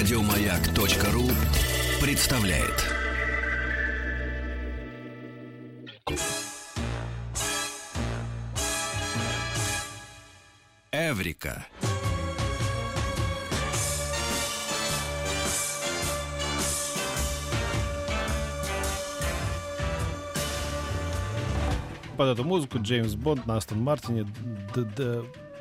Радиомаяк.ру представляет. Эврика. под эту музыку Джеймс Бонд на Астон Мартине,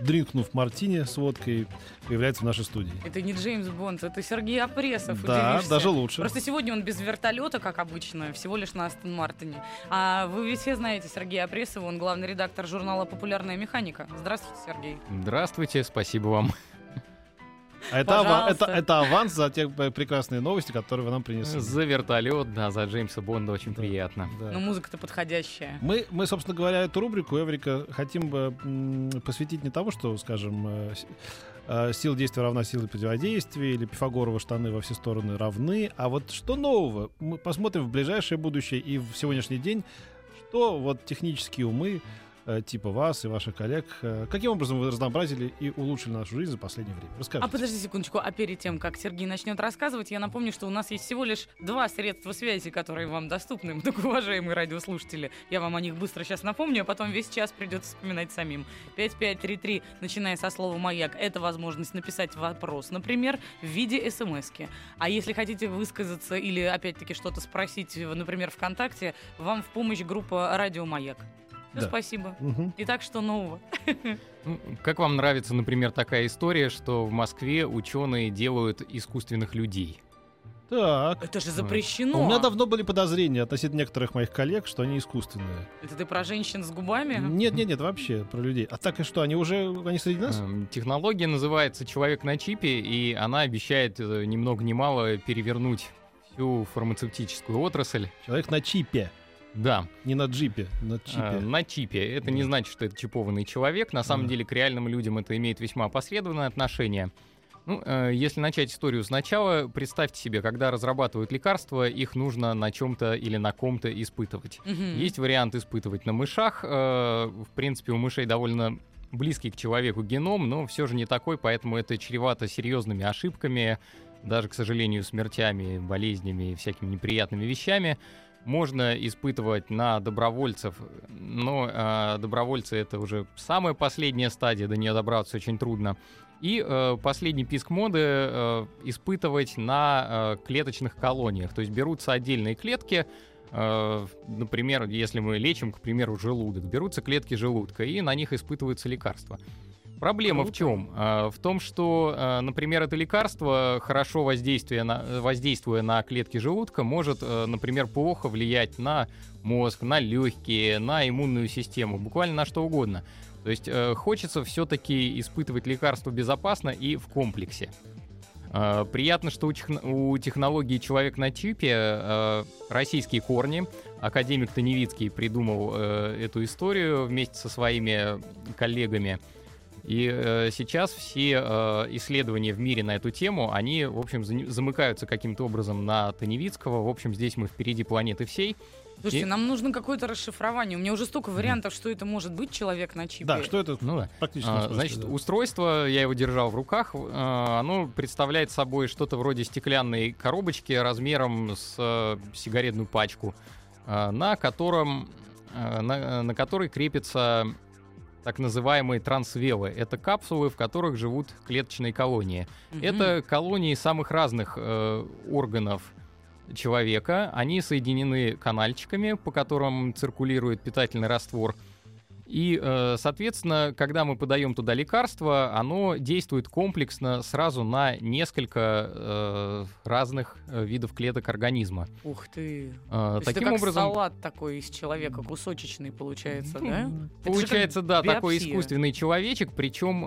дринкнув мартини с водкой, появляется в нашей студии. Это не Джеймс Бонд, это Сергей Апресов. Да, удивишься. даже лучше. Просто сегодня он без вертолета, как обычно, всего лишь на Астон Мартине. А вы ведь все знаете Сергея Апресова, он главный редактор журнала «Популярная механика». Здравствуйте, Сергей. Здравствуйте, спасибо вам. А это, ава- это, это аванс за те прекрасные новости, которые вы нам принесли. За вертолет, да, за Джеймса Бонда очень Да. приятно. Да. Но музыка-то подходящая. Мы, мы, собственно говоря, эту рубрику Эврика хотим бы посвятить не тому, что, скажем, э, э, сила действия равна силе противодействия или Пифагоровы штаны во все стороны равны, а вот что нового? Мы посмотрим в ближайшее будущее и в сегодняшний день, что вот технические умы типа вас и ваших коллег, э, каким образом вы разнообразили и улучшили нашу жизнь за последнее время? Расскажите. А подожди секундочку, а перед тем, как Сергей начнет рассказывать, я напомню, что у нас есть всего лишь два средства связи, которые вам доступны, многоуважаемые радиослушатели. Я вам о них быстро сейчас напомню, а потом весь час придется вспоминать самим. 5533, начиная со слова «Маяк», это возможность написать вопрос, например, в виде смс -ки. А если хотите высказаться или, опять-таки, что-то спросить, например, ВКонтакте, вам в помощь группа «Радио Маяк». Да. спасибо. Мгм. Итак, что нового? Как вам нравится, например, такая история, что в Москве ученые делают искусственных людей? Так. Это же запрещено. У меня давно были подозрения относительно некоторых моих коллег, что они искусственные. Это ты про женщин с губами? Нет, нет, нет, вообще про людей. А так и что, они уже, они среди нас? Эм, Технология называется «Человек на чипе», и она обещает э, ни много ни мало перевернуть всю фармацевтическую отрасль. Человек на чипе, Да, не на джипе, на чипе. э, на чипе. Это не Да. значит, что это чипованный человек. На самом Да. деле к реальным людям это имеет весьма опосредованное отношение. Ну, э, если начать историю сначала, представьте себе, когда разрабатывают лекарства, их нужно на чем-то или на ком-то испытывать. Мгм. Есть вариант испытывать на мышах. э, В принципе, у мышей довольно близкий к человеку геном, но все же не такой, поэтому это чревато серьезными ошибками, даже, к сожалению, смертями, болезнями и всякими неприятными вещами. Можно испытывать на добровольцев, но э, добровольцы это уже самая последняя стадия, до нее добраться очень трудно. И э, последний писк моды э, испытывать на э, клеточных колониях. То есть берутся отдельные клетки, э, например, если мы лечим, к примеру, желудок, берутся клетки желудка, и на них испытываются лекарства. Проблема в Круто. чем? в том, что, э, например, это лекарство, хорошо воздействуя на, воздействуя на клетки желудка, может, э, например, плохо влиять на мозг, на легкие, на иммунную систему, буквально на что угодно. То есть э, хочется все-таки испытывать лекарство безопасно и в комплексе. Э, Приятно, что у, техно- у технологии «Человек на чипе» российские корни. Академик Таневицкий придумал э, эту историю вместе со своими коллегами. И э, сейчас все э, исследования в мире на эту тему, они, в общем, замыкаются каким-то образом на Таневицкого. В общем, здесь мы впереди планеты всей. Слушайте, И- нам нужно какое-то расшифрование. У меня уже столько вариантов, что это может быть человек на чипе. Да, что это Ну да. практически? А, значит, устройство, я его держал в руках, а, оно представляет собой что-то вроде стеклянной коробочки размером с э, сигаретную пачку, а, на котором, а, на, на которой крепится так называемые трансвелы. Это капсулы, в которых живут клеточные колонии. Это колонии самых разных э, органов человека. Они соединены канальчиками, по которым циркулирует питательный раствор. И, э, соответственно, когда мы подаем туда лекарство, оно действует комплексно сразу на несколько э, разных э, видов клеток организма. Ух ты. Таким это как образом, салат такой из человека, кусочечный получается, да? ну, же Получается, да, такой биопсия. искусственный человечек, причем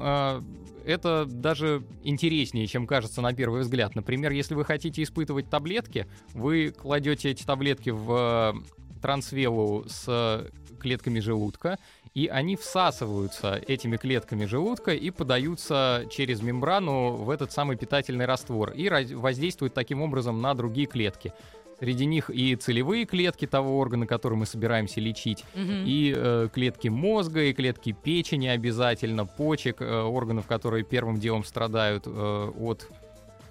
это даже интереснее, чем кажется на первый взгляд. Например, если вы хотите испытывать таблетки, вы кладете эти таблетки в трансвелу с клетками желудка, и они всасываются этими клетками желудка и подаются через мембрану в этот самый питательный раствор и воздействуют таким образом на другие клетки. Среди них и целевые клетки того органа, который мы собираемся лечить, Мгм. и э, клетки мозга, и клетки печени обязательно, почек, э, органов, которые первым делом страдают э, от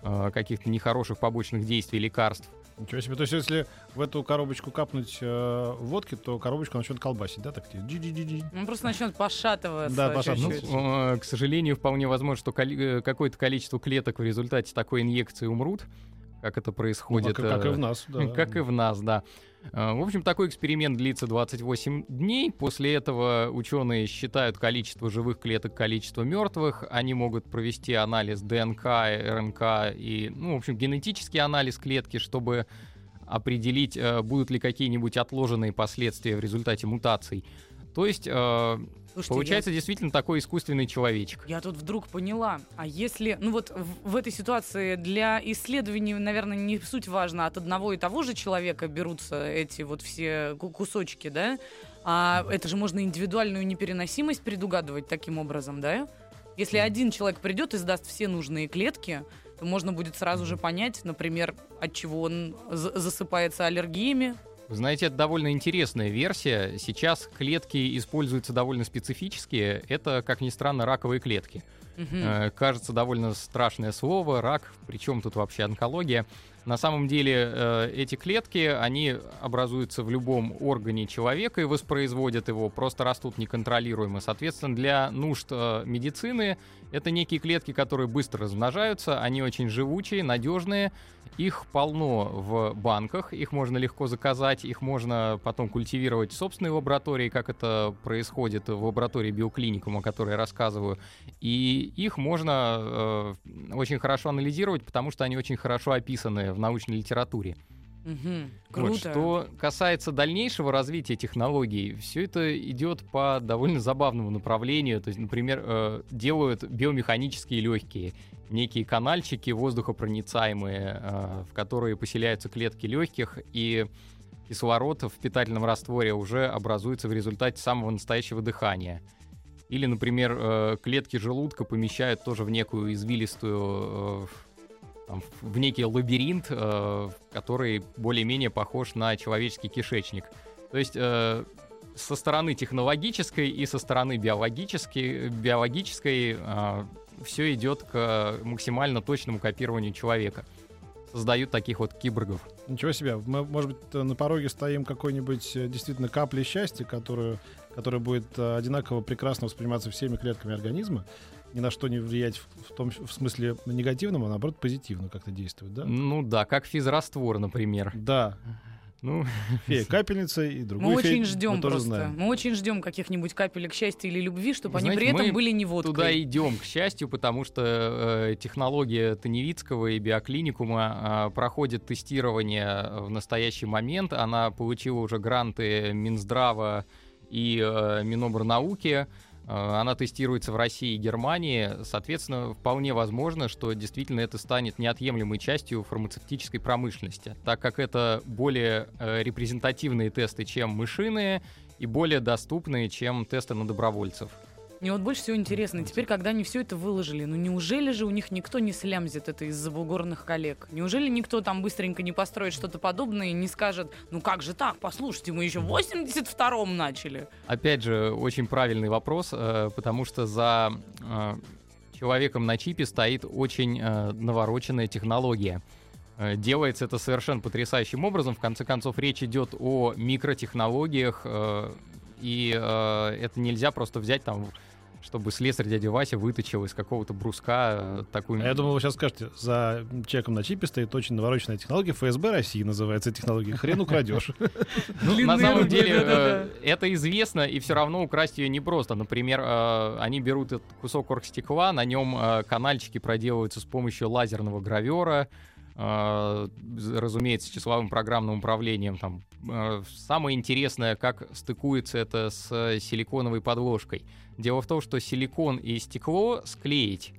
э, каких-то нехороших побочных действий лекарств. Ничего себе. То есть, если в эту коробочку капнуть э, водки, то коробочка начнет колбасить, да, так? Джи-джи-джи-джи. Он просто начнет пошатываться. Да, пошатываться. Ну, э, к сожалению, вполне возможно, что коли- э, какое-то количество клеток в результате такой инъекции умрут, как это Ну, происходит. как, и- как и э, в нас, да. Как и в нас, да. Э, В общем, такой эксперимент длится 28 дней. После этого ученые считают количество живых клеток, количество мертвых. Они могут провести анализ ДНК, РНК и, ну, в общем, генетический анализ клетки, чтобы определить, э, будут ли какие-нибудь отложенные последствия в результате мутаций. То есть, э, Слушайте, получается действительно такой искусственный человечек. Я тут вдруг поняла, а если, ну вот в, в этой ситуации для исследований, наверное, не суть важно, от одного и того же человека берутся эти вот все ку- кусочки, да? А это же можно индивидуальную непереносимость предугадывать таким образом, да? Если один человек придет и сдаст все нужные клетки, то можно будет сразу же понять, например, от чего он за- засыпается аллергиями. Вы знаете, это довольно интересная версия. Сейчас клетки используются довольно специфические. Это, как ни странно, раковые клетки. Э, Кажется, довольно страшное слово, рак, причем тут вообще онкология. На самом деле э, эти клетки, они образуются в любом органе человека и воспроизводят его, просто растут неконтролируемо. Соответственно, для нужд э, медицины это некие клетки, которые быстро размножаются, они очень живучие, надежные, их полно в банках, их можно легко заказать, их можно потом культивировать в собственной лаборатории, как это происходит в лаборатории биоклиникума, о которой я рассказываю. И их можно э, очень хорошо анализировать, потому что они очень хорошо описаны в научной литературе. Вот, Круто. что касается дальнейшего развития технологий, все это идет по довольно забавному направлению. То есть, например, э, делают биомеханические легкие, некие канальчики воздухопроницаемые, э, в которые поселяются клетки легких, и кислород в питательном растворе уже образуется в результате самого настоящего дыхания. Или, например, э, клетки желудка помещают тоже в некую извилистую, э, там, в некий лабиринт, э, который более-менее похож на человеческий кишечник. То есть э, со стороны технологической и со стороны биологической, биологической все идет к максимально точному копированию человека. Создают таких вот киборгов. Ничего себе. Мы, может быть, э, на пороге стоим какой-нибудь э, действительно капли счастья, которую, которая будет э, одинаково прекрасно восприниматься всеми клетками организма, ни на что не влиять в, в том в смысле негативном, а наоборот позитивно как-то действует, да? Ну да, как физраствор, например. Да. Ну, Фея капельница и другую Мы очень ждем мы тоже просто. знаем. Мы очень ждем каких-нибудь капелек счастья или любви, чтобы Вы они знаете, при этом мы были не водкой. туда идем, к счастью, потому что э, технология Таневицкого и биоклиникума э, проходит тестирование в настоящий момент. Она получила уже гранты Минздрава и э, Минобрнауки. Э, Она тестируется в России и Германии. Соответственно, вполне возможно, что действительно это станет неотъемлемой частью фармацевтической промышленности, так как это более э, репрезентативные тесты, чем мышиные, и более доступные, чем тесты на добровольцев. Мне вот больше всего интересно, теперь, когда они все это выложили, ну неужели же у них никто не слямзит это из-за бугорных коллег? Неужели никто там быстренько не построит что-то подобное и не скажет, ну как же так, послушайте, мы еще в 82-м начали. Опять же, очень правильный вопрос, э, потому что за э, человеком на чипе стоит очень э, навороченная технология. Делается это совершенно потрясающим образом. В конце концов, речь идет о микротехнологиях, и это нельзя просто взять там, чтобы слесарь дядя Вася выточил из какого-то бруска э, такую... А я думал, вы сейчас скажете, за человеком на чипе стоит очень навороченная технология. ФСБ России называется технология. Хрен украдешь. Ну, на самом деле э, это известно, и все равно украсть ее непросто. Например, э, они берут этот кусок оргстекла, на нем канальчики проделываются с помощью лазерного гравера, разумеется, с числовым программным управлением. Там. Э, Самое интересное, как стыкуется это с э, силиконовой подложкой. Дело в том, что силикон и стекло склеить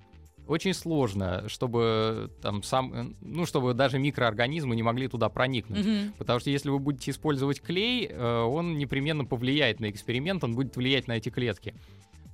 очень сложно, чтобы там сам, э, ну, чтобы даже микроорганизмы не могли туда проникнуть. Мгм. Потому что если вы будете использовать клей, э, он непременно повлияет на эксперимент, он будет влиять на эти клетки.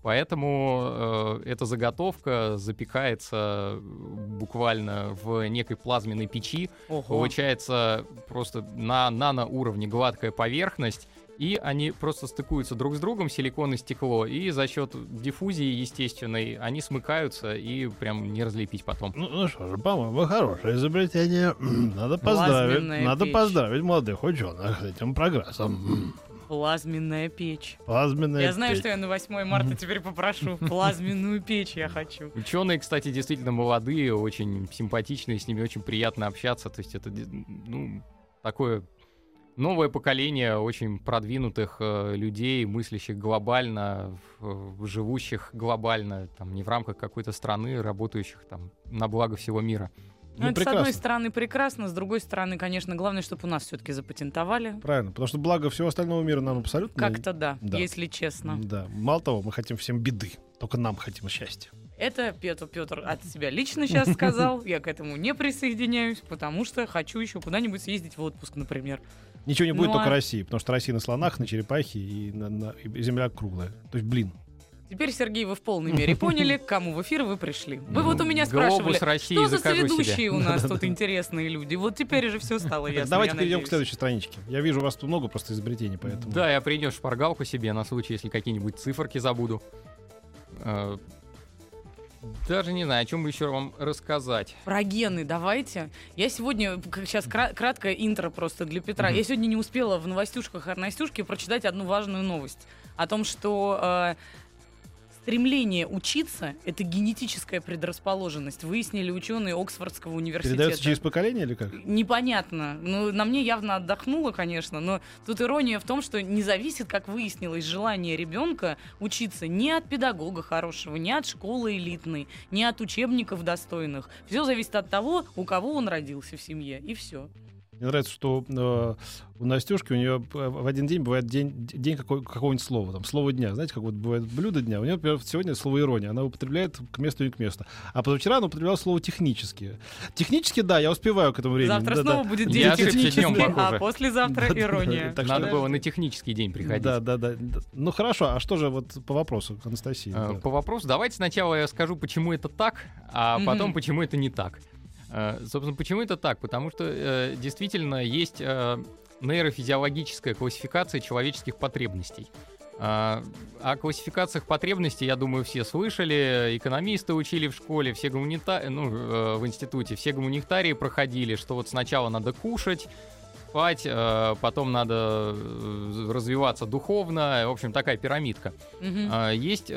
Поэтому э, эта заготовка запекается буквально в некой плазменной печи. Ого. Получается просто на наноуровне гладкая поверхность, и они просто стыкуются друг с другом, силикон и стекло, и за счет диффузии естественной они смыкаются и прям не разлепить потом. Ну, ну что же, по-моему, хорошее изобретение. Надо поздравить, Плазменная надо печь. поздравить молодых ученых с этим прогрессом. Плазменная печь. Плазменная Я знаю, печь. что я на 8 марта теперь попрошу. Плазменную печь я хочу. Ученые, кстати, действительно молодые, очень симпатичные, с ними очень приятно общаться. То есть это ну, такое новое поколение очень продвинутых э, людей, мыслящих глобально, в- живущих глобально, там, не в рамках какой-то страны, работающих там на благо всего мира. Ну, это, с одной стороны, прекрасно, с другой стороны, конечно, главное, чтобы у нас все-таки запатентовали. Правильно, потому что благо всего остального мира нам абсолютно... Как-то да, Да. если честно. Да. Мало того, мы хотим всем беды. Только нам хотим счастья. Это Петр, Петр от себя лично сейчас сказал. Я к этому не присоединяюсь, потому что хочу еще куда-нибудь съездить в отпуск, например. Ничего не будет, Ну, только а- России. Потому что Россия на слонах, на черепахе и, на- на- и земля круглая. То есть, блин. Теперь, Сергей, вы в полной мере поняли, к кому в эфир вы пришли. Вы вот у меня Глобус спрашивали, России что за соведущие у нас тут интересные люди. Вот теперь же все стало ясно. Давайте перейдем к следующей страничке. Я вижу, у вас тут много просто изобретений, поэтому... Да, я принес шпаргалку себе на случай, если какие-нибудь циферки забуду. Э, Даже не знаю, о чем бы еще вам рассказать. Про гены давайте. Я сегодня, сейчас краткое интро просто для Петра. Я сегодня не успела в новостюшках Арнастюшки прочитать одну важную новость. О том, что э, стремление учиться — это генетическая предрасположенность. Выяснили ученые Оксфордского университета. Передается через поколение или как? Непонятно. Ну, на мне явно отдохнуло, конечно, но тут ирония в том, что не зависит, как выяснилось, желание ребенка учиться ни от педагога хорошего, ни от школы элитной, ни от учебников достойных. Все зависит от того, у кого он родился в семье, и все. Мне нравится, что э, у Настюшки у нее в один день бывает день, день какой, какого-нибудь слова. Там, слово дня. Знаете, как вот бывает блюдо дня. У нее, например, сегодня слово ирония. Она употребляет к месту и к месту. А позавчера она употребляла слово технически. Технически, да, я успеваю к этому времени. Завтра Да, снова да. будет день технический, днем, а послезавтра Да-да-да. ирония. Так Надо что- было на технический день приходить. Да, да, да. да. Ну хорошо, а что же вот по вопросу? Э, Да. По вопросу, давайте сначала я скажу, почему это так, а потом, почему это не так. Э, Собственно, почему это так? Потому что э, действительно есть э, нейрофизиологическая классификация человеческих потребностей. О классификациях потребностей, я думаю, все слышали. Экономисты учили в школе, все гуманита... ну, в институте, все гуманитарии проходили, что вот сначала надо кушать, спать, потом надо развиваться духовно. В общем, такая пирамидка. А, Есть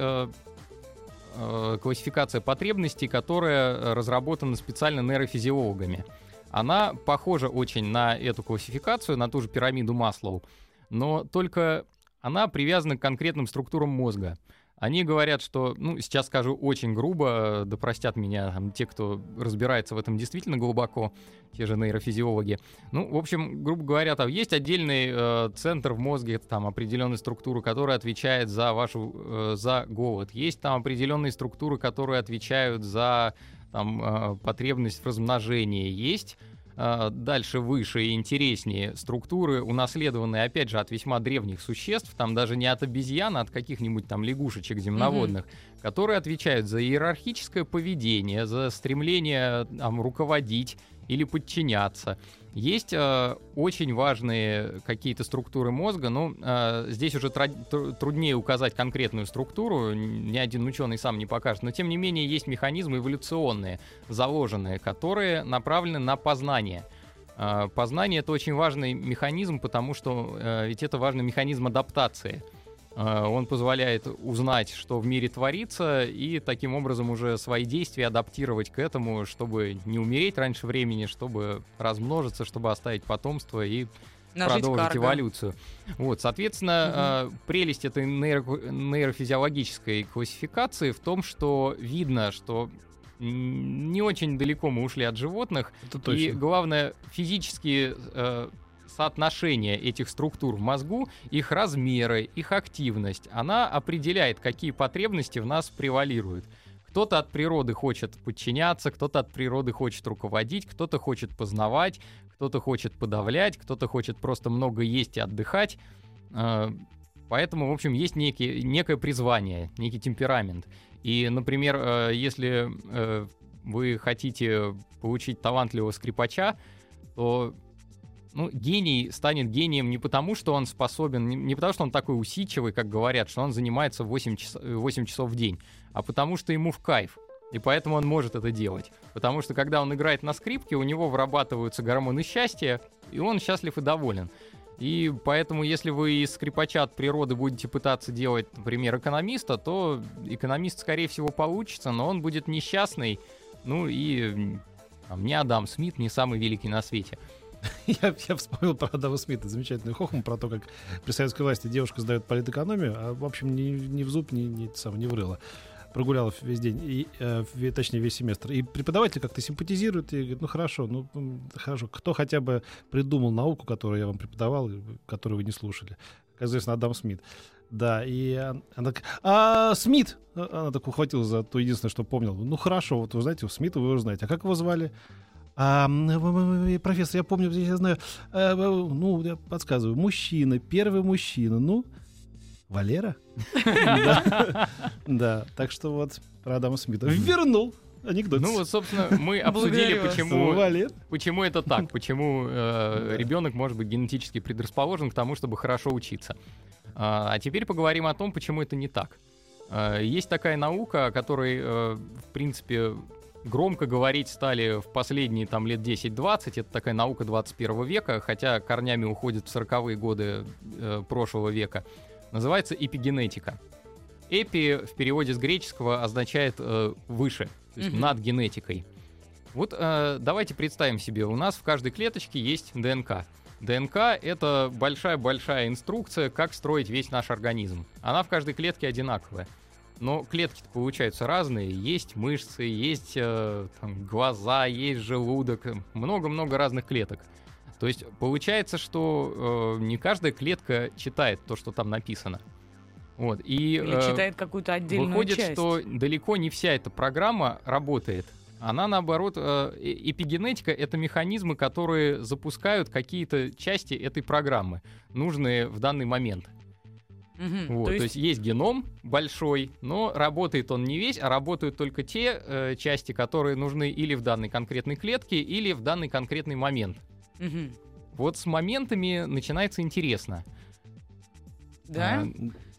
классификация потребностей, которая э, разработана специально нейрофизиологами. Она похожа очень на эту классификацию, на ту же пирамиду Маслоу, но только она привязана к конкретным структурам мозга. Они говорят, что, ну, сейчас скажу очень грубо, да простят меня там, те, кто разбирается в этом действительно глубоко, те же нейрофизиологи. Ну, в общем, грубо говоря, там есть отдельный э, центр в мозге, там определенная структура, которая отвечает за вашу, э, за голод. Есть там определенные структуры, которые отвечают за там, э, потребность в размножении. Есть дальше выше и интереснее структуры, унаследованные, опять же, от весьма древних существ, там даже не от обезьян, а от каких-нибудь там лягушечек земноводных, которые отвечают за иерархическое поведение, за стремление там, руководить или подчиняться. Есть э, очень важные какие-то структуры мозга, но э, здесь уже тру- труднее указать конкретную структуру, ни один ученый сам не покажет, но тем не менее есть механизмы эволюционные, заложенные, которые направлены на познание. Э, Познание это очень важный механизм, потому что э, ведь это важный механизм адаптации. Э, Он позволяет узнать, что в мире творится, и таким образом уже свои действия адаптировать к этому, чтобы не умереть раньше времени, чтобы размножиться, чтобы оставить потомство и Нажить продолжить карго. эволюцию. Вот, соответственно, э, прелесть этой нейро- нейрофизиологической классификации в том, что видно, что не очень далеко мы ушли от животных, Это и точно. главное, физические э, соотношения этих структур в мозгу, их размеры, их активность, она определяет, какие потребности в нас превалируют. Кто-то от природы хочет подчиняться, кто-то от природы хочет руководить, кто-то хочет познавать, кто-то хочет подавлять, кто-то хочет просто много есть и отдыхать. Э, Поэтому, в общем, есть некий, некое призвание, некий темперамент. И, например, э, если э, вы хотите получить талантливого скрипача, то ну, гений станет гением не потому, что он способен, не, не потому, что он такой усидчивый, как говорят, что он занимается 8, час, 8 часов в день, а потому что ему в кайф. И поэтому он может это делать. Потому что когда он играет на скрипке, у него вырабатываются гормоны счастья, и он счастлив и доволен. И поэтому, если вы из скрипача от природы будете пытаться делать, например, экономиста, то экономист, скорее всего, получится, но он будет несчастный. Ну и а мне Адам Смит не самый великий на свете. Я, я вспомнил про Адама Смита, замечательный хохм про то, как при советской власти девушка сдает политэкономию, а, в общем, ни, ни в зуб, ни, ни, сам, не врыла. Прогуляла весь день, и, э, точнее, весь семестр. И преподаватель как-то симпатизирует и говорит, ну хорошо, ну хорошо, кто хотя бы придумал науку, которую я вам преподавал, которую вы не слушали? Как известно, Адам Смит. Да, и она так, а, Смит! Она так ухватила за то единственное, что помнил. Ну хорошо, вот вы знаете, Смита вы уже знаете. А как его звали? А, профессор, я помню, я знаю, а, ну, я подсказываю, мужчина, первый мужчина, ну, Валера? Да, так что вот про Адама Смита. Вернул анекдот. Ну вот, собственно, мы обсудили, почему, почему это так, почему э, ребенок может быть генетически предрасположен к тому, чтобы хорошо учиться. А, а теперь поговорим о том, почему это не так. А, есть такая наука, о которой, э, в принципе, громко говорить стали в последние там лет 10-20. Это такая наука 21 века, хотя корнями уходит в 40-е годы э, прошлого века. Называется эпигенетика. Эпи в переводе с греческого означает э, выше, то есть mm-hmm. над генетикой. Вот э, давайте представим себе, у нас в каждой клеточке есть ДНК. ДНК — это большая-большая инструкция, как строить весь наш организм. Она в каждой клетке одинаковая. Но клетки получаются разные. Есть мышцы, есть э, там, глаза, есть желудок, много-много разных клеток. То есть получается, что э, не каждая клетка читает то, что там написано. Вот, и, Или э, читает какую-то отдельную выходит, часть. что далеко не вся эта программа работает. Она, наоборот, э, эпигенетика — это механизмы, которые запускают какие-то части этой программы, нужные в данный момент. Угу, вот, то, есть... то есть есть геном большой, но работает он не весь, а работают только те э, части, которые нужны или в данной конкретной клетке, или в данный конкретный момент. Угу. Вот с моментами начинается интересно. Да? А,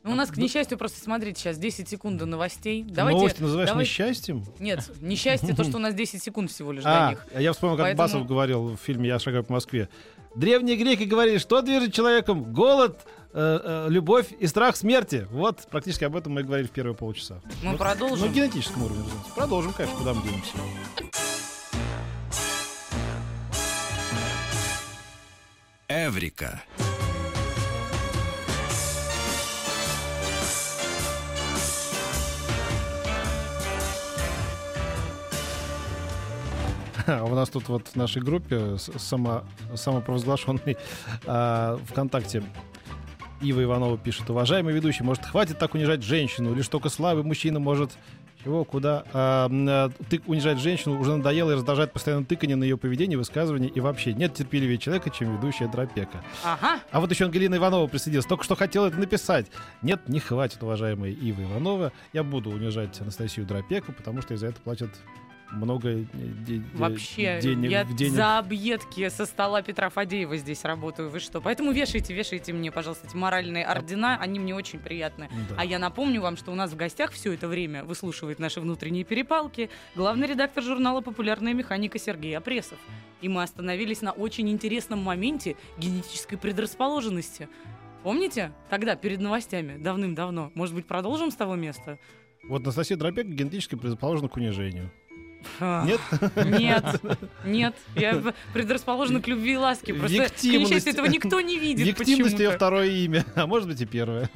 ну, у нас, к несчастью, просто смотрите, сейчас 10 секунд до новостей. Давайте, Новости называешь давайте... несчастьем? Нет, несчастье то, что у нас 10 секунд всего лишь до а, них. Я вспомнил, как Поэтому... Басов говорил в фильме «Я шагаю по Москве». Древние греки говорили, что движет человеком? Голод, э, э, любовь и страх смерти. Вот практически об этом мы и говорили в первые полчаса. Мы вот, продолжим. На генетическом уровне, разумеется. Продолжим, конечно, куда мы денемся. Эврика. У нас тут вот в нашей группе само, самопровозглашенный а, ВКонтакте Ива Иванова пишет, уважаемый ведущий, может, хватит так унижать женщину, или только слабый мужчина может чего, куда? А, а, ты унижать женщину уже надоело и раздражает постоянно тыкание на ее поведение, высказывание и вообще нет терпеливее человека, чем ведущая Дропека. Ага. А вот еще Ангелина Иванова присоединилась. Только что хотела это написать. Нет, не хватит, уважаемая Ива Иванова. Я буду унижать Анастасию Дропеку, потому что из за это платят много де- Вообще, денег, я денег. за объедки со стола Петра Фадеева здесь работаю. Вы что? Поэтому вешайте, вешайте мне, пожалуйста, эти моральные ордена. Они мне очень приятны. Да. А я напомню вам, что у нас в гостях все это время выслушивает наши внутренние перепалки главный редактор журнала «Популярная механика» Сергей Опресов. И мы остановились на очень интересном моменте генетической предрасположенности. Помните? Тогда, перед новостями, давным-давно. Может быть, продолжим с того места? Вот Анастасия Дробек генетически предрасположена к унижению. Нет? Нет, нет. Я предрасположена к любви и ласке. Просто, к несчастью, этого никто не видит Виктимность ее второе имя, а может быть и первое.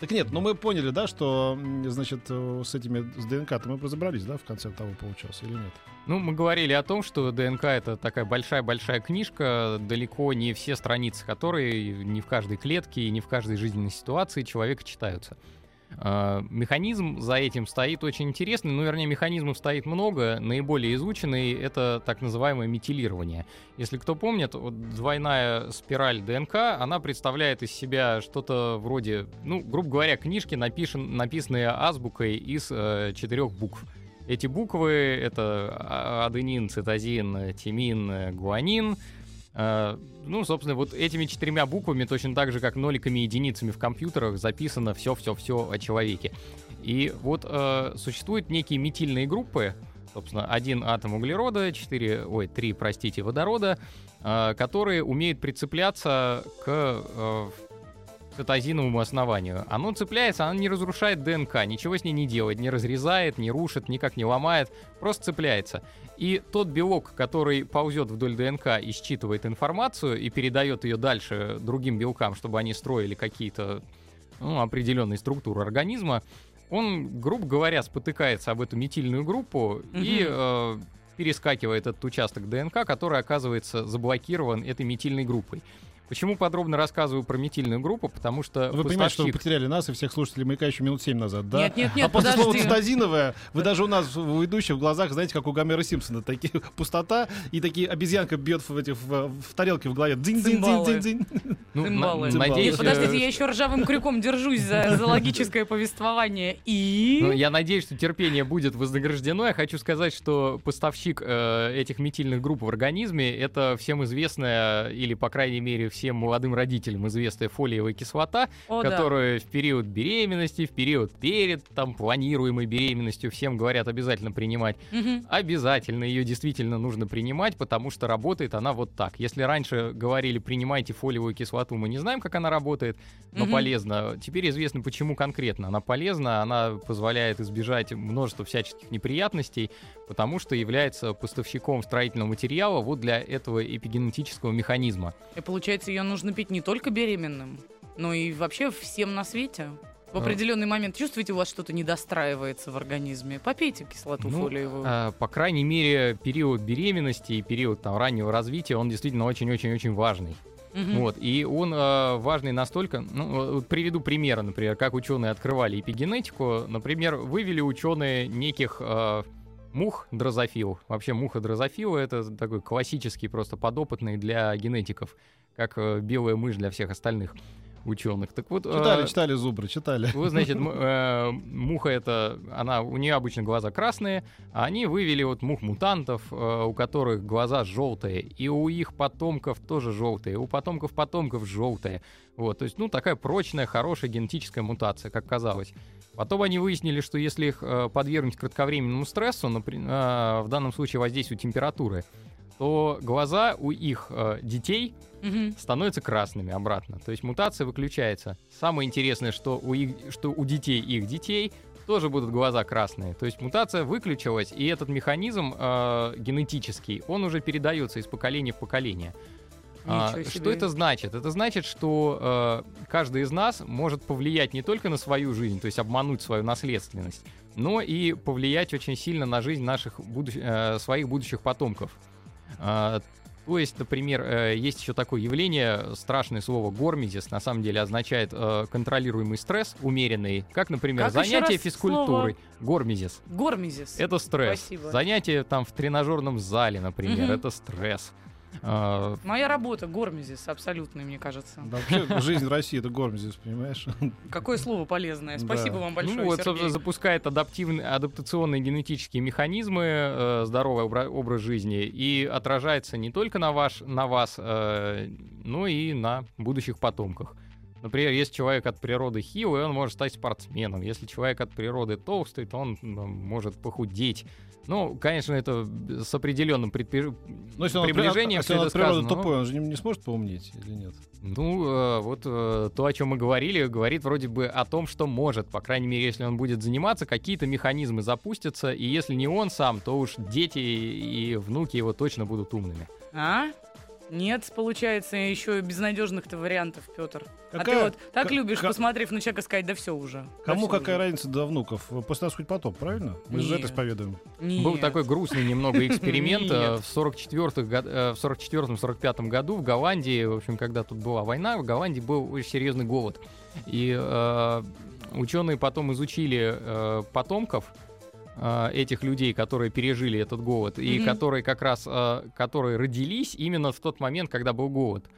Так нет, но ну мы поняли, да, что, значит, с этими, с ДНК-то мы разобрались, да, в конце того получался или нет? Ну, мы говорили о том, что ДНК — это такая большая-большая книжка, далеко не все страницы которой не в каждой клетке и не в каждой жизненной ситуации человека читаются. А, механизм за этим стоит очень интересный, ну, вернее, механизмов стоит много. Наиболее изученный — это так называемое метилирование. Если кто помнит, вот двойная спираль ДНК, она представляет из себя что-то вроде, ну, грубо говоря, книжки, напишен, написанные азбукой из э, четырех букв. Эти буквы — это а, аденин, цитозин, тимин, гуанин — ну, собственно, вот этими четырьмя буквами, точно так же, как ноликами и единицами в компьютерах, записано все-все-все о человеке. И вот э, существуют некие метильные группы, собственно, один атом углерода, четыре, ой, три, простите, водорода, э, которые умеют прицепляться к э, цитозиновому основанию. Оно цепляется, оно не разрушает ДНК, ничего с ней не делает, не разрезает, не рушит, никак не ломает, просто цепляется. И тот белок, который ползет вдоль ДНК и считывает информацию и передает ее дальше другим белкам, чтобы они строили какие-то ну, определенные структуры организма, он, грубо говоря, спотыкается об эту метильную группу mm-hmm. и э, перескакивает этот участок ДНК, который оказывается заблокирован этой метильной группой. Почему подробно рассказываю про метильную группу? Потому что Вы понимаете, что вы потеряли нас и всех слушателей «Маяка» еще минут семь назад, да? Нет, нет, нет, А после слова подожди. «цитозиновая» вы даже у нас, у ведущих, в глазах, знаете, как у Гомера Симпсона. Такие пустота и такие обезьянка бьет в, этих, в, в тарелке в голове. дзинь дзинь дзинь дзинь дзинь Ну, Цимбалы. на- надеюсь, Нет, подождите, э, я еще ржавым крюком держусь за, за логическое повествование. И... Ну, я надеюсь, что терпение будет вознаграждено. Я хочу сказать, что поставщик э, этих метильных групп в организме это всем известная, или, по крайней мере, всем молодым родителям известная фолиевая кислота, О, да. которую в период беременности, в период перед там планируемой беременностью всем говорят обязательно принимать. Мгм. Обязательно ее действительно нужно принимать, потому что работает она вот так. Если раньше говорили, принимайте фолиевую кислоту, мы не знаем, как она работает, но Мгм. полезна. Теперь известно, почему конкретно она полезна. Она позволяет избежать множества всяческих неприятностей, потому что является поставщиком строительного материала вот для этого эпигенетического механизма. И получается, ее нужно пить не только беременным, но и вообще всем на свете. В А. определенный момент чувствуете, у вас что-то не достраивается в организме. Попейте кислоту Ну, фолиевую. А, по крайней мере, период беременности и период там, раннего развития, он действительно очень-очень-очень важный. Мгм. Вот, и он э, важный настолько, ну, приведу примеры, например, как ученые открывали эпигенетику. Например, вывели ученые неких э, мух дрозофил. Вообще муха дрозофила это такой классический просто подопытный для генетиков, как э, белая мышь для всех остальных ученых. Так вот, э, Читали, читали зубры, читали. вы, значит, э, муха это, она, у нее обычно глаза красные, а они вывели вот мух-мутантов, э, у которых глаза желтые, и у их потомков тоже желтые, у потомков потомков желтые. Вот, то есть, ну, такая прочная, хорошая генетическая мутация, как казалось. Потом они выяснили, что если их э, подвергнуть кратковременному стрессу, напри- э, в данном случае воздействию температуры, то глаза у их э, детей Мгм. становятся красными обратно. То есть мутация выключается. Самое интересное, что у, их, что у детей их детей тоже будут глаза красные. То есть мутация выключилась, и этот механизм э, генетический, он уже передается из поколения в поколение. А, что это значит? Это значит, что э, каждый из нас может повлиять не только на свою жизнь, то есть обмануть свою наследственность, но и повлиять очень сильно на жизнь наших будущ- э, своих будущих потомков. А, то есть, например, э, есть еще такое явление, страшное слово гормизис, на самом деле означает э, контролируемый стресс, умеренный, как, например, Как занятие физкультурой. Гормизис. Гормизис. Это стресс. Спасибо. Занятие там в тренажерном зале, например, Мгм. это стресс. А, Моя работа гормизис абсолютный, мне кажется. Да, вообще, жизнь в России это горм здесь, понимаешь? Какое слово полезное. Да. Спасибо вам большое, ну вот, Сергей. собственно, запускает адаптивные, адаптационные генетические механизмы, э, здоровый обра- образ жизни, и отражается не только на, ваш, на вас, э, но и на будущих потомках. Например, если человек от природы хилый, он может стать спортсменом. Если человек от природы толстый, то он может похудеть. Ну, конечно, это с определенным предпри- Но если он, приближением если всё он это от природы сказано, но- тупой, он же не, не сможет поумнеть или нет? Ну, э, вот э, то, о чем мы говорили, говорит вроде бы о том, что может. По крайней мере, если он будет заниматься, какие-то механизмы запустятся, и если не он сам, то уж дети и внуки его точно будут умными. А? Нет, получается, еще и безнадежных-то вариантов, Петр. а ты Какая- вот так ка- любишь, ка- посмотрев на человека, сказать, да все уже. да Кому всё какая уже». разница до внуков? После нас хоть потом, правильно? Мы же это исповедуем. Нет. Был такой грустный немного эксперимент э, в 44 год- э, в 44-45 году в Голландии, в общем, когда тут была война, в Голландии был очень серьезный голод. И э, ученые потом изучили э, потомков э, этих людей, которые пережили этот голод, и Мгм. которые как раз, э, которые родились именно в тот момент, когда был голод.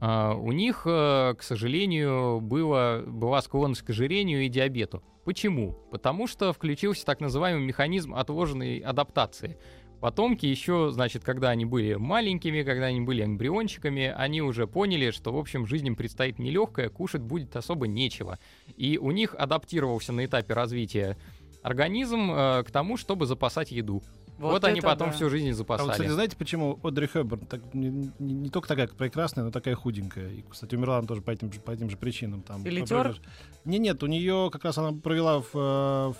А, у них, э, к сожалению, было, была склонность к ожирению и диабету. Почему? Потому что включился так называемый механизм отложенной адаптации. Потомки еще, значит, когда они были маленькими, когда они были эмбриончиками, они уже поняли, что, в общем, жизнь им предстоит нелегкая, кушать будет особо нечего. И у них адаптировался на этапе развития организм э, к тому, чтобы запасать еду. Вот, они это потом да. всю жизнь и А вот, запасали. кстати, знаете, почему Одри Хэбберн так, не, не- не только такая прекрасная, но такая худенькая? И, кстати, умерла она тоже по этим, же- по этим же причинам. Там, Филитер? Не, нет, у нее как раз она провела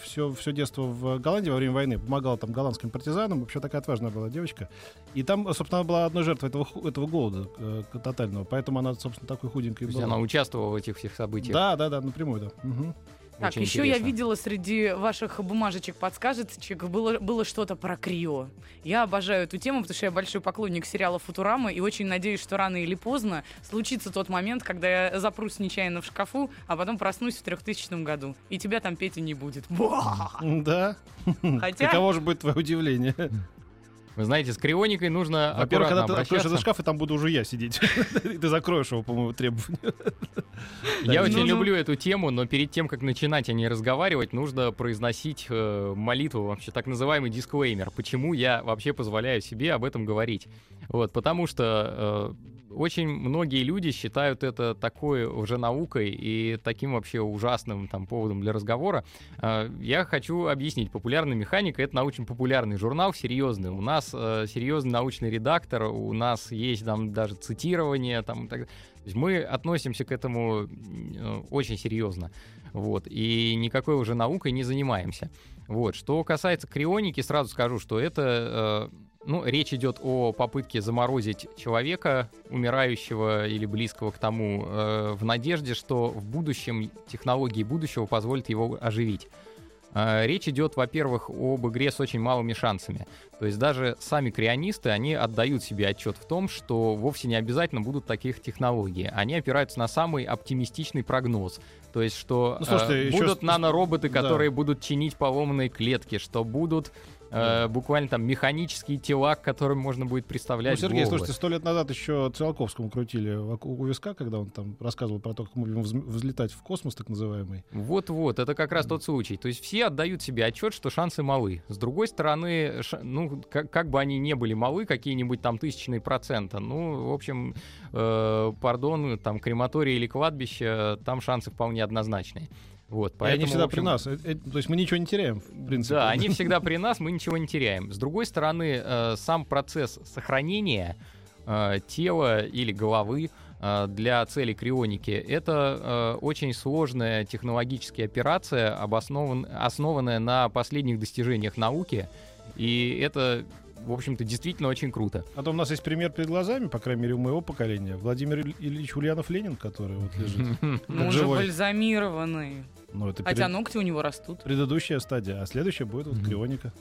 все, все детство в Голландии во время войны, помогала там голландским партизанам, вообще такая отважная была девочка. И там, собственно, она была одной жертвой этого, этого голода э, тотального, поэтому она, собственно, такой худенькой была. она участвовала в этих всех событиях. Да, да, да, напрямую, да. Мгм. Так, Очень еще я интересно. видела среди ваших бумажечек, подсказочек, было, было что-то про Крио. Я обожаю эту тему, потому что я большой поклонник сериала «Футурама» и очень надеюсь, что рано или поздно случится тот момент, когда я запрусь нечаянно в шкафу, а потом проснусь в 3000 году. И тебя там, Петя, не будет. Да. Хотя... Каково же будет твое удивление? Вы знаете, с крионикой нужно Во-первых, когда ты откроешь этот шкаф, и там буду уже я сидеть. И ты закроешь его, по-моему, требование. Я очень ну. люблю эту тему, но перед тем, как начинать о ней разговаривать, нужно произносить э, молитву, вообще так называемый дисклеймер. Почему я вообще позволяю себе об этом говорить? Вот, потому что э, очень многие люди считают это такой уже наукой и таким вообще ужасным там поводом для разговора. Э, я хочу объяснить. Популярная механика — это научно-популярный журнал, серьезный. У нас э, серьезный научный редактор, у нас есть там даже цитирование там, так. То есть мы относимся к этому э, очень серьезно. Вот, и никакой уже наукой не занимаемся. Вот. Что касается крионики, сразу скажу, что это... э, ну, речь идет о попытке заморозить человека, умирающего или близкого к тому, э, в надежде, что в будущем технологии будущего позволят его оживить. Э, Речь идет, во-первых, об игре с очень малыми шансами. То есть даже сами крионисты, они отдают себе отчет в том, что вовсе не обязательно будут таких технологий. Они опираются на самый оптимистичный прогноз. То есть, что Ну, слушайте, э, еще будут с- нанороботы, да. которые будут чинить поломанные клетки, что будут э, буквально там механические тела, к которым можно будет Ну, представлять Сергей, головы. слушайте, сто лет назад еще Циолковскому крутили у виска, когда он там рассказывал про то, как мы будем взлетать в космос, так называемый. Вот-вот, это как раз тот случай. То есть все отдают себе отчет, что шансы малы. С другой стороны, ша- ну, как, как бы они не были малы, какие-нибудь там тысячные процента, ну, в общем, э, пардон, там крематория или кладбище, там шансы вполне однозначные. Вот, И они поэтому, всегда общем, при нас. Э, э, То есть мы ничего не теряем, в принципе. Да, они всегда при нас, мы ничего не теряем. С другой стороны, э, сам процесс сохранения э, тела или головы э, для цели крионики это э, очень сложная технологическая операция, обоснован, основанная на последних достижениях науки. И это, в общем-то, действительно очень круто. А то у нас есть пример перед глазами, по крайней мере, у моего поколения. Владимир Иль- Ильич Ульянов-Ленин, который вот лежит. Ну, уже бальзамированный. Ну, это Хотя перед- ногти у него растут. предыдущая стадия. А следующая будет вот крионика.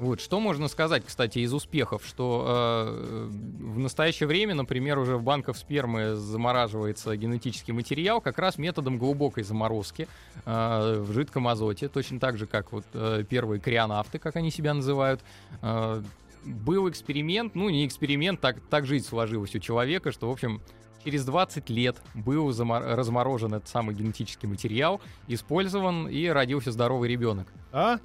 Вот, что можно сказать, кстати, из успехов, что э, в настоящее время, например, уже в банках спермы замораживается генетический материал как раз методом глубокой заморозки э, в жидком азоте, точно так же, как вот э, первые крионавты, как они себя называют. Э, был эксперимент, ну не эксперимент, так, так жизнь сложилась у человека, что, в общем, через 20 лет был замор- разморожен этот самый генетический материал, использован и родился здоровый ребенок. А?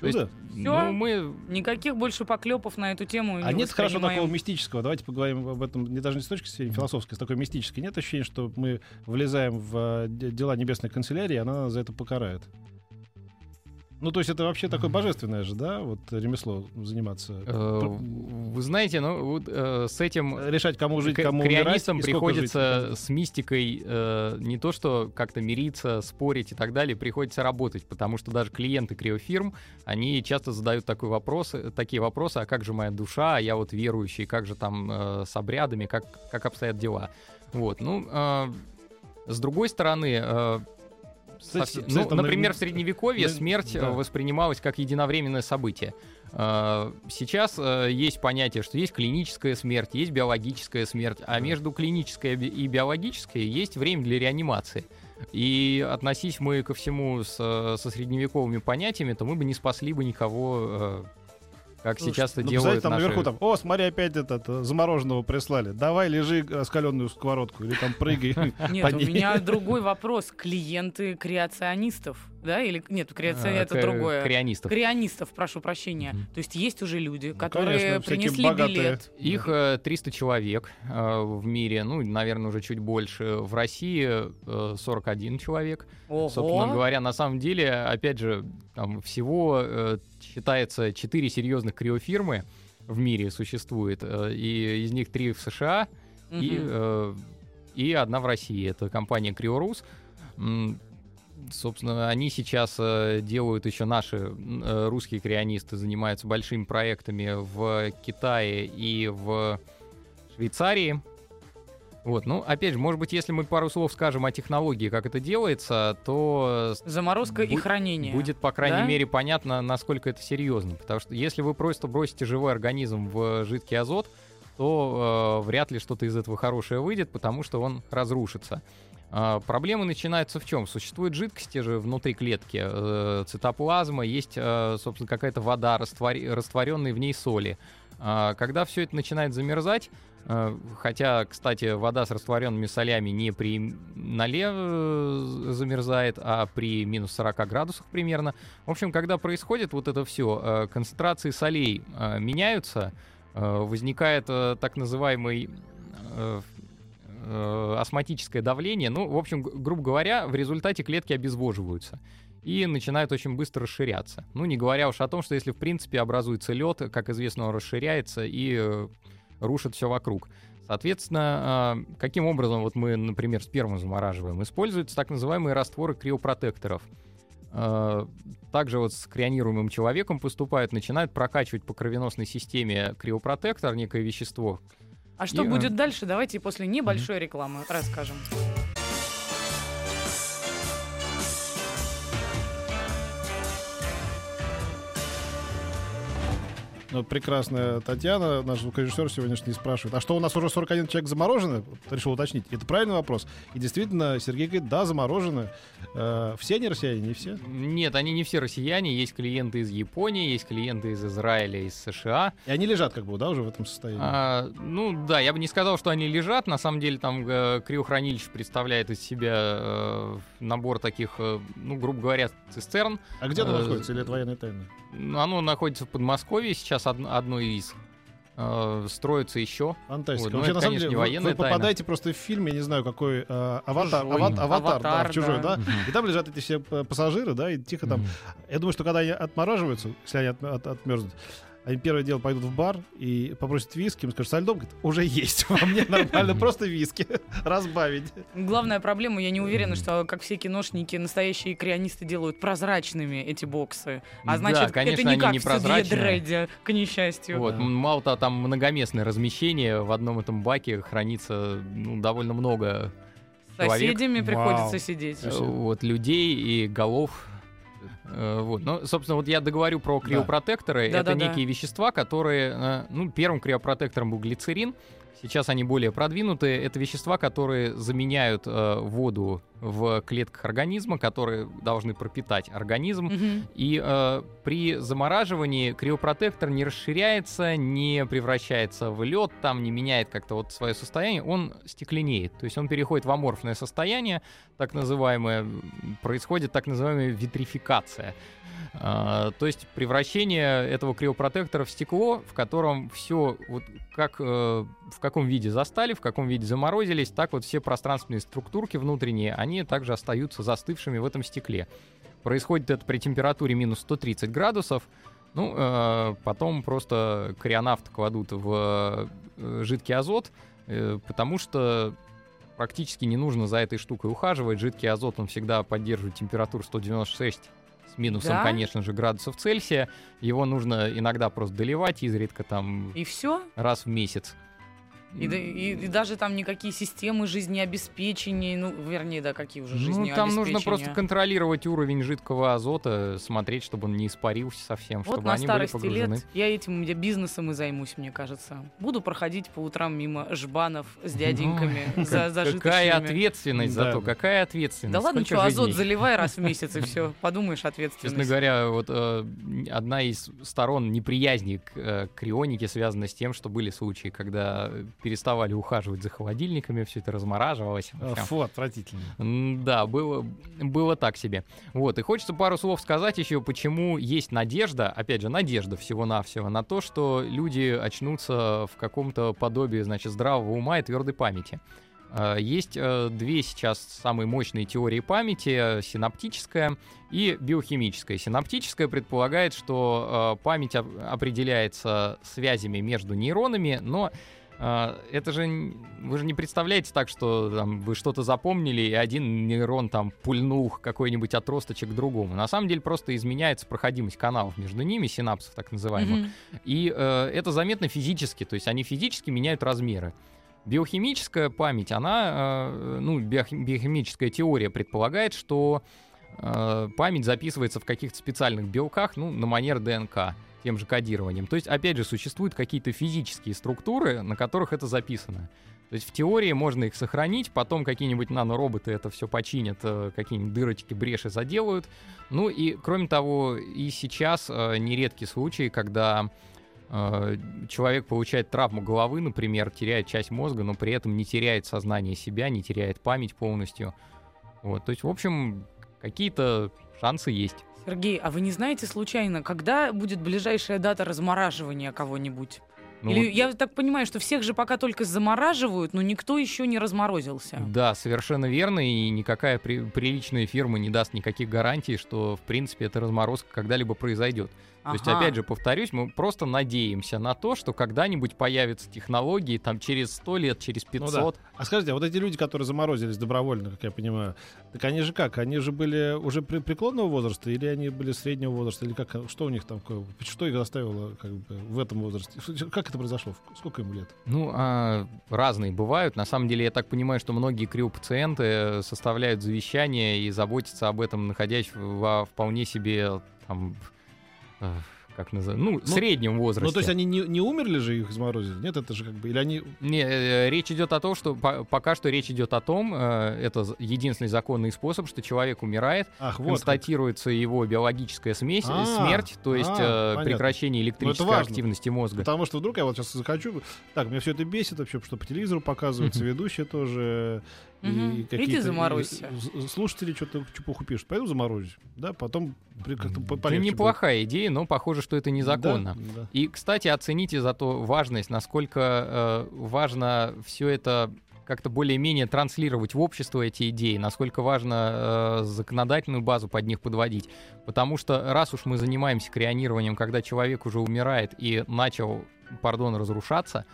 То есть, Чудо? ну, мы Никаких больше поклепов на эту тему А не нет хорошо такого мистического. Давайте поговорим об этом не даже не с точки зрения философской, с такой мистической. Нет ощущения, что мы влезаем в э, де- дела небесной канцелярии, и она нас за это покарает. Ну, то есть это вообще такое божественное же, да, вот ремесло заниматься. Э, Вы знаете, ну вот э, с этим Решать, кому жить, кому умирать. приходится жить. с мистикой э, не то что как-то мириться, спорить и так далее, приходится работать, потому что даже клиенты криофирм, они часто задают такой вопрос, э, такие вопросы, а как же моя душа, а я вот верующий, как же там э, с обрядами, как, как обстоят дела. Вот, ну, э, с другой стороны, совсем- ну, например, в средневековье смерть э, да. воспринималась как единовременное событие. Э, Сейчас э, есть понятие, что есть клиническая смерть, есть биологическая смерть, а между клинической и би- и биологической есть время для реанимации. И относись мы ко всему с, э, со средневековыми понятиями, то мы бы не спасли бы никого, э, как Слушай, сейчас это Ну, делают там наши... наверху там, о, смотри, опять этот э, замороженного прислали. Давай, лежи раскаленную сковородку или там прыгай. Нет, у меня другой вопрос. Клиенты креационистов. Да? Или нет, креация А, это к- другое. Корианистов. Корианистов, прошу прощения. Мгм. То есть есть уже люди, Ну, которые конечно, принесли богатые. билет. Их э, 300 человек э, в мире, ну, наверное, уже чуть больше. В России э, 41 человек. Собственно Ого. говоря, на самом деле, опять же, там всего э, считается 4 серьезных криофирмы в мире существует, э, и из них 3 в США, и, Мгм. э, и одна в России. Это компания Криорус. Собственно, они сейчас э, делают еще наши э, русские крионисты, занимаются большими проектами в Китае и в Швейцарии. Вот, ну, опять же, может быть, если мы пару слов скажем о технологии, как это делается, то Заморозка и хранение. Будет, по крайней Да? мере, понятно, насколько это серьезно. Потому что если вы просто бросите живой организм в жидкий азот, то э, вряд ли что-то из этого хорошее выйдет, потому что он разрушится. А, проблемы начинаются в чем? Существуют жидкости же внутри клетки, э, цитоплазма, есть, э, собственно, какая-то вода, растворенные в ней соли. А, когда все это начинает замерзать, э, хотя, кстати, вода с растворенными солями не при ноле э, замерзает, а при минус 40 градусах примерно. В общем, когда происходит вот это все, концентрации солей меняются, возникает так называемый э, э, осмотическое давление. Ну, в общем, грубо говоря, в результате клетки обезвоживаются и начинают очень быстро расширяться. Ну, не говоря уж о том, что если в принципе образуется лед, как известно, он расширяется и э, рушит все вокруг. Соответственно, э, каким образом вот мы, например, сперму замораживаем? Используются так называемые растворы криопротекторов. Э, Также вот с крионируемым человеком поступают, начинают прокачивать по кровеносной системе криопротектор, некое вещество, А что И, э, будет дальше? Давайте после небольшой рекламы расскажем. Ну, прекрасная Татьяна, наш звукорежиссер сегодняшний, спрашивает, а что у нас уже 41 человек заморожены? Решил уточнить. Это правильный вопрос. И действительно, Сергей говорит, да, заморожены. Э, все они россияне, не все? Нет, они не все россияне. Есть клиенты из Японии, есть клиенты из Израиля, из США. И они лежат как бы, да, уже в этом состоянии? А, ну да, я бы не сказал, что они лежат. На самом деле там э, криохранилище представляет из себя э, набор таких, э, ну, грубо говоря, цистерн. А где оно э, находится? Или это военная тайна? Оно находится в Подмосковье, сейчас од- одно из. Э, строится еще. Фантастика. Вот, ну, Вообще, это, на самом конечно, деле, не вы, военная вы попадаете просто в фильм, я не знаю, какой э, аватар, Чужой. ават- аватар, да, Аватар, в чужой, да. да. И там лежат эти все п- пассажиры, да, и тихо там. Я думаю, что когда они отмораживаются, если они от- от- отмерзнут, они первое дело пойдут в бар и попросят виски, им скажут, со льдом, говорит, уже есть, во мне нормально, просто виски, разбавить. Главная проблема, я не уверена, что, как все киношники, настоящие крионисты делают прозрачными эти боксы. А Да, значит, конечно, это не как не в «Судье прозрачные. Дредде», к несчастью. Вот, Да. мало того, там многоместное размещение. В одном этом баке хранится ну, довольно много С человек. соседями Вау. приходится сидеть. вот, людей и голов. Э, Вот. Ну, собственно, вот я договорю про криопротекторы. Это Да-да-да. некие вещества, которые... э, Ну, первым криопротектором был глицерин. Сейчас они более продвинутые. Это вещества, которые заменяют э, воду в клетках организма, которые должны пропитать организм. Мгм. И э, при замораживании криопротектор не расширяется, не превращается в лед, там не меняет как-то вот свое состояние, он стекленеет. То есть он переходит в аморфное состояние, так называемое, происходит так называемая витрификация. А, то есть превращение этого криопротектора в стекло, в котором все вот как э, в каком виде застали, в каком виде заморозились, так вот все пространственные структурки внутренние, они также остаются застывшими в этом стекле. Происходит это при температуре минус 130 градусов. Ну, э, потом просто крионавт кладут в э, жидкий азот, э, потому что практически не нужно за этой штукой ухаживать. Жидкий азот, он всегда поддерживает температуру 196 с минусом, Да? конечно же, градусов Цельсия. Его нужно иногда просто доливать, изредка там И все? раз в месяц. И, да- и- и даже там никакие системы жизнеобеспечения, ну, вернее, да, какие уже Ну, жизнеобеспечения. там нужно просто контролировать уровень жидкого азота, смотреть, чтобы он не испарился совсем, Вот чтобы на они были старости погружены. лет я этим я бизнесом и займусь, мне кажется. Буду проходить по утрам мимо жбанов с дяденьками Ой, за зажиточными. Какая ответственность Да. зато, какая ответственность. Да ладно, что, азот заливай раз в месяц и все. Подумаешь, ответственность. Честно говоря, вот э, одна из сторон неприязни к э, крионике связана с тем, что были случаи, когда переставали ухаживать за холодильниками, все это размораживалось. Фу, отвратительно. Да, было, было так себе. Вот, и хочется пару слов сказать еще, почему есть надежда, опять же, надежда всего-навсего, на то, что люди очнутся в каком-то подобии, значит, здравого ума и твердой памяти. Э, Есть э, две сейчас самые мощные теории памяти, э, синаптическая и биохимическая. Синаптическая предполагает, что память оп- определяется связями между нейронами, но это же вы же не представляете так, что там, вы что-то запомнили, и один нейрон там пульнул какой-нибудь отросточек другому. На самом деле просто изменяется проходимость каналов между ними, синапсов так называемых. Мгм. И э, это заметно физически, то есть они физически меняют размеры. Биохимическая память, она, э, ну, биох- биохимическая теория предполагает, что э, память записывается в каких-то специальных белках, ну, на манер ДНК, тем же кодированием. То есть, опять же, существуют какие-то физические структуры, на которых это записано. То есть в теории можно их сохранить, потом какие-нибудь нанороботы это все починят, э, какие-нибудь дырочки, бреши заделают. Ну и кроме того, и сейчас э, нередки случаи, когда э, человек получает травму головы, например, теряет часть мозга, но при этом не теряет сознание себя, не теряет память полностью. Вот, то есть, в общем, какие-то шансы есть. Сергей, а вы не знаете случайно, когда будет ближайшая дата размораживания кого-нибудь? Ну, Или вот- я так понимаю, что всех же пока только замораживают, но никто еще не разморозился. Да, совершенно верно, и никакая при- приличная фирма не даст никаких гарантий, что, в принципе, эта разморозка когда-либо произойдет. То есть, Ага. опять же, повторюсь, мы просто надеемся на то, что когда-нибудь появятся технологии, там, через 100 лет, через Ну 500. А скажите, а вот эти люди, которые заморозились добровольно, как я понимаю, так они же как? Они же были уже при преклонного возраста или они были среднего возраста? Или как? Что у них там? Что их заставило как бы, в этом возрасте? Как это произошло? Сколько ему лет? Ну, а, разные бывают. На самом деле, я так понимаю, что многие криопациенты э, составляют завещание и заботятся об этом, находясь во вполне себе там, как называется, ну, среднем возрасте. Ну, то есть они не, не умерли же, их заморозили? Нет, это же как бы... Или они... Не, э, речь идет о том, что по- пока что речь идет о том, э, это единственный законный способ, что человек умирает, Ах, вот. как. констатируется его биологическая смесь, А, смерть, то есть а, э, понятно. прекращение электрической важно. активности мозга. Потому что вдруг я вот сейчас захочу... Так, меня все это бесит вообще, что по телевизору показываются, ведущие тоже... И Мгм. Иди заморозься. и слушатели что-то чепуху пишут. Пойду заморозить. Да, потом при- как-то по- Это полегче будет. неплохая идея, но похоже, что это незаконно. Да, да. И, кстати, оцените зато важность, насколько э, важно все это как-то более-менее транслировать в общество эти идеи, насколько важно э, законодательную базу под них подводить. Потому что раз уж мы занимаемся крионированием, когда человек уже умирает и начал, пардон, разрушаться,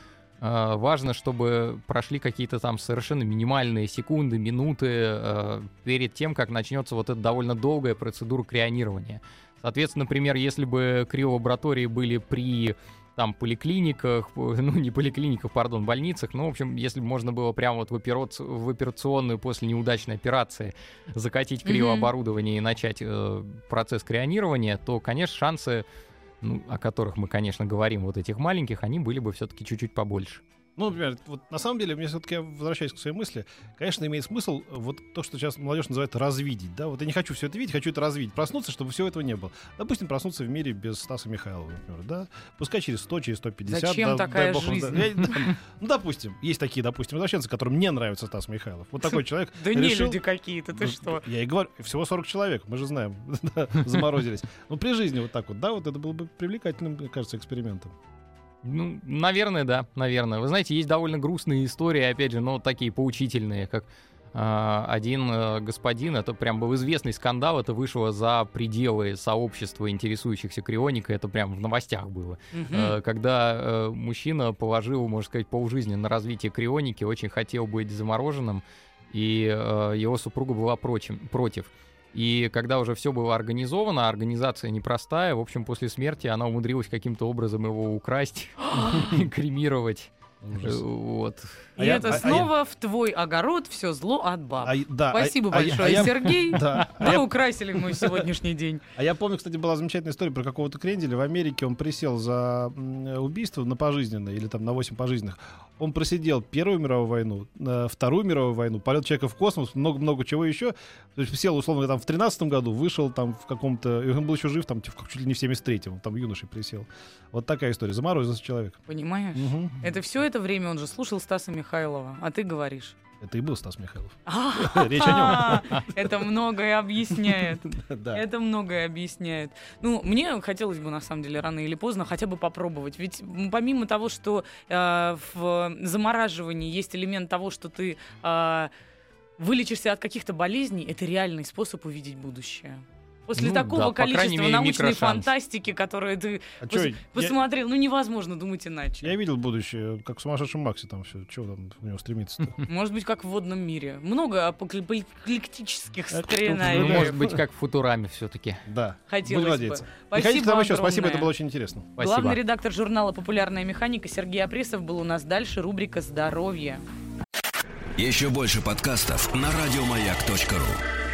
важно, чтобы прошли какие-то там совершенно минимальные секунды, минуты э, перед тем, как начнется вот эта довольно долгая процедура крионирования. Соответственно, например, если бы криолаборатории были при там поликлиниках, ну не поликлиниках, пардон, больницах, ну, в общем, если бы можно было прямо вот в, операц- в операционную после неудачной операции закатить криооборудование и начать э, процесс крионирования, то, конечно, шансы, ну, о которых мы, конечно, говорим, вот этих маленьких, они были бы все-таки чуть-чуть побольше. Ну, например, вот на самом деле, мне все-таки, я возвращаюсь к своей мысли, конечно, имеет смысл вот то, что сейчас молодежь называет развидеть, да, вот я не хочу все это видеть, хочу это развидеть, проснуться, чтобы всего этого не было. Допустим, проснуться в мире без Стаса Михайлова, например, да, пускай через 100, через 150. Зачем да, такая бог жизнь? да, я- да, ну, допустим, есть такие, допустим, возвращенцы, которым не нравится Стас Михайлов. Вот такой человек Да не люди какие-то, ты ну, что? Я и говорю, всего 40 человек, мы же знаем, заморозились. Ну, при жизни вот так вот, да, вот это было бы привлекательным, мне кажется, экспериментом. Ну, наверное, да, наверное. Вы знаете, есть довольно грустные истории, опять же, но такие поучительные, как а, один э, господин, это прям был известный скандал, это вышло за пределы сообщества интересующихся крионикой, это прям в новостях было. Э, Когда э, мужчина положил, можно сказать, полжизни на развитие крионики, очень хотел быть замороженным, и э, его супруга была прочим- против. И когда уже все было организовано, а организация непростая, в общем, после смерти она умудрилась каким-то образом его украсть, кремировать. Вот. И А я- это а- а снова в твой огород все зло от баб. А, да, а- Спасибо а большое, а я- Сергей. Да. А Вы я- украсили мой сегодняшний день. А я помню, кстати, была замечательная история про какого-то кренделя. В Америке он присел за убийство на пожизненное или там на 8 пожизненных. Он просидел Первую мировую войну, э, Вторую мировую войну, полет человека в космос, много-много чего еще. То есть сел, условно, там в 13 году, вышел там в каком-то... И он был еще жив, там типа, чуть ли не в 73-м, там юношей присел. Вот такая история. Заморозился человек. Понимаешь? Мгм. Это все это время он же слушал Стаса Михайлова, а ты говоришь. Это и был Стас Михайлов. Речь о Это многое объясняет. Это многое объясняет. Ну, мне хотелось бы, на самом деле, рано или поздно хотя бы попробовать. Ведь помимо того, что э, в замораживании есть элемент того, что ты э, вылечишься от каких-то болезней, это реальный способ увидеть будущее. После Ну такого да, количества мере, научной микрошанс. фантастики, которую ты А пос- чё, я- посмотрел, ну невозможно думать иначе. Я видел будущее, как в сумасшедшем Максе там все. Чего там у него стремится-то? Может быть, как в водном мире. Много апокалиптических Это Ну, сценариев. может быть, как в Футураме все-таки. Да. Хотелось бы. Приходите к нам еще. Спасибо, это было очень интересно. Спасибо. Главный редактор журнала «Популярная механика» Сергей Апресов был у нас дальше. Рубрика «Здоровье». Еще больше подкастов на радиомаяк.ру.